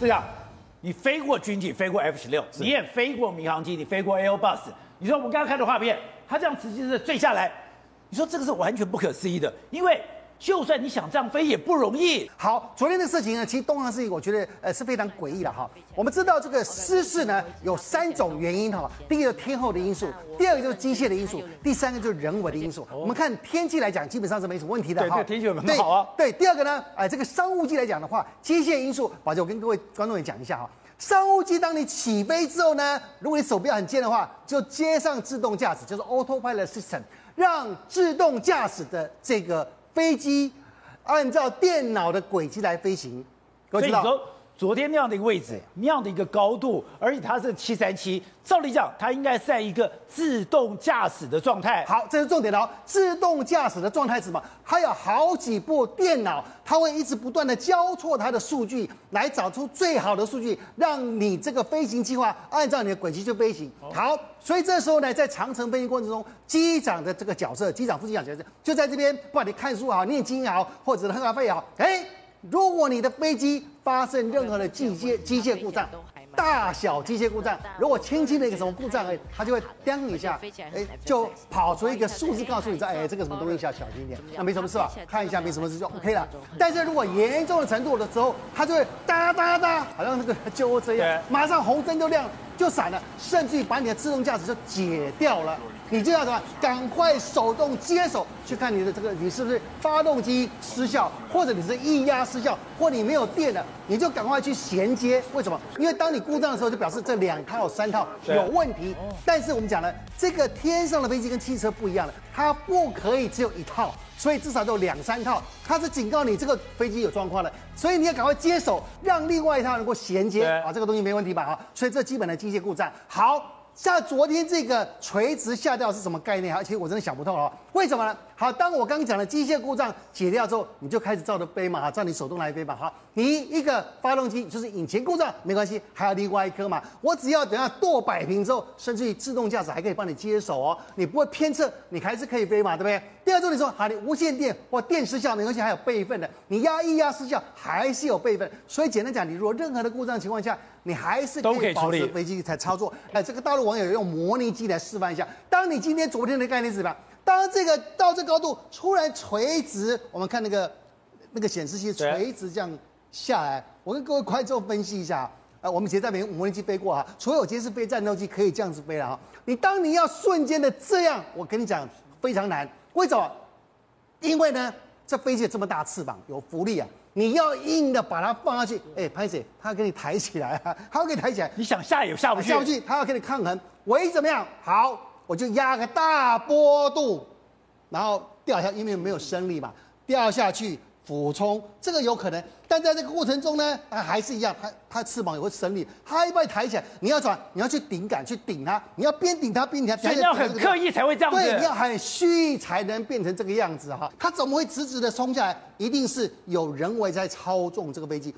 这样，你飞过军机，飞过 F 十六，你也飞过民航机，你飞过 Airbus。你说我们刚刚看的画面，它这样直接是坠下来，你说这个是完全不可思议的，因为。就算你想这样飞也不容易。好，昨天的事情呢，其实东航事情，我觉得呃是非常诡异的哈。我们知道这个失事呢有三种原因哈，第一个天候的因素，第二个就是机械的因素，第三个就是人为的因素。我们看天气来讲，基本上是没什么问题的哈。对，天气很好啊。对，第二个呢，哎，这个商务机来讲的话，机械因素，宝杰，我跟各位观众也讲一下哈。商务机当你起飞之后呢，如果你手表很尖的话，就接上自动驾驶，就是 Autopilot System，让自动驾驶的这个飞机。按照电脑的轨迹来飞行，我知道昨天那样的一个位置，那样的一个高度，而且它是七三七，照理讲它应该在一个自动驾驶的状态。好，这是重点了哦。自动驾驶的状态是什么？它有好几部电脑，它会一直不断的交错它的数据，来找出最好的数据，让你这个飞行计划按照你的轨迹去飞行。好，所以这时候呢，在长城飞行过程中，机长的这个角色，机长、副机长角色就在这边，不管你看书也好，念经也好，或者喝咖啡也好，哎。如果你的飞机发生任何的机械机械故障，大小机械故障，如果轻轻的一个什么故障，哎，它就会叮一下，哎，就跑出一个数字告诉你说，哎，这个什么东西要小心一点，那没什么事吧？看一下没什么事就 OK 了。但是如果严重的程度的时候，它就会哒哒哒，好像那个救护车一样，马上红灯就亮，就闪了，甚至于把你的自动驾驶就解掉了。你就要什么？赶快手动接手去看你的这个，你是不是发动机失效，或者你是液压失效，或你没有电了，你就赶快去衔接。为什么？因为当你故障的时候，就表示这两套、三套有问题。但是我们讲了，这个天上的飞机跟汽车不一样了，它不可以只有一套，所以至少都有两三套。它是警告你这个飞机有状况了，所以你要赶快接手，让另外一套能够衔接啊，这个东西没问题吧？啊，所以这基本的一些故障好。像昨天这个垂直下掉是什么概念？而且我真的想不透了，为什么呢？好，当我刚刚讲的机械故障解掉之后，你就开始照着飞嘛，照你手动来飞嘛。好，你一个发动机就是引擎故障没关系，还有另外一颗嘛。我只要等下舵摆平之后，甚至于自动驾驶还可以帮你接手哦，你不会偏侧，你还是可以飞嘛，对不对？第二种你说，好，你无线电或电失效没关系，还有备份的，你压一压失效还是有备份。所以简单讲，你如果任何的故障情况下，你还是可以保持飞机才操作。哎，这个大陆网友用模拟机来示范一下，当你今天昨天的概念是什么？当这个到这高度突然垂直，我们看那个那个显示器垂直这样下来，我跟各位观众分析一下。呃，我们以前在美模拟机飞过啊，所有我今天是飞战斗机，可以这样子飞了哈。你当你要瞬间的这样，我跟你讲非常难。为什么？因为呢，这飞机有这么大翅膀，有浮力啊，你要硬的把它放下去，哎，潘姐，它要给你抬起来啊，它要给你抬起来。你想下也下不去，下不去，它要给你抗衡。唯一怎么样？好。我就压个大波度，然后掉下，因为没有升力嘛，掉下去俯冲，这个有可能。但在这个过程中呢，它还是一样，它它翅膀也会升力，它一般抬起来，你要转，你要去顶杆去顶它，你要边顶它边顶它，所以要很刻意才会这样子。对，你要很虚才能变成这个样子哈。它怎么会直直的冲下来？一定是有人为在操纵这个飞机。